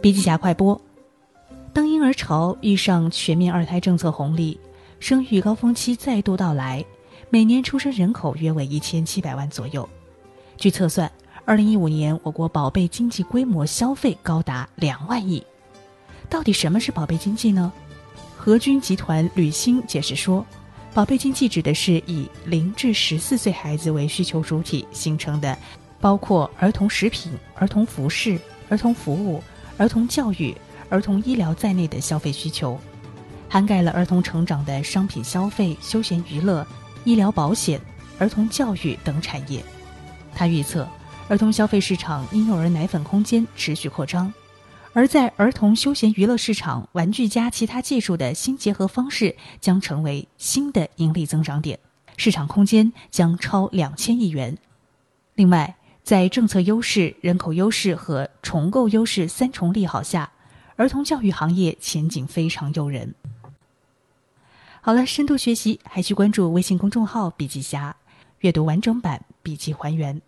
笔记侠快播：当婴儿潮遇上全面二胎政策红利，生育高峰期再度到来，每年出生人口约为一千七百万左右。据测算，二零一五年我国宝贝经济规模消费高达两万亿。到底什么是宝贝经济呢？和军集团吕星解释说，宝贝经济指的是以零至十四岁孩子为需求主体形成的，包括儿童食品、儿童服饰、儿童服务。儿童教育、儿童医疗在内的消费需求，涵盖了儿童成长的商品消费、休闲娱乐、医疗保险、儿童教育等产业。他预测，儿童消费市场婴幼儿奶粉空间持续扩张，而在儿童休闲娱乐市场，玩具加其他技术的新结合方式将成为新的盈利增长点，市场空间将超两千亿元。另外，在政策优势、人口优势和重构优势三重利好下，儿童教育行业前景非常诱人。好了，深度学习还需关注微信公众号“笔记侠”，阅读完整版笔记还原。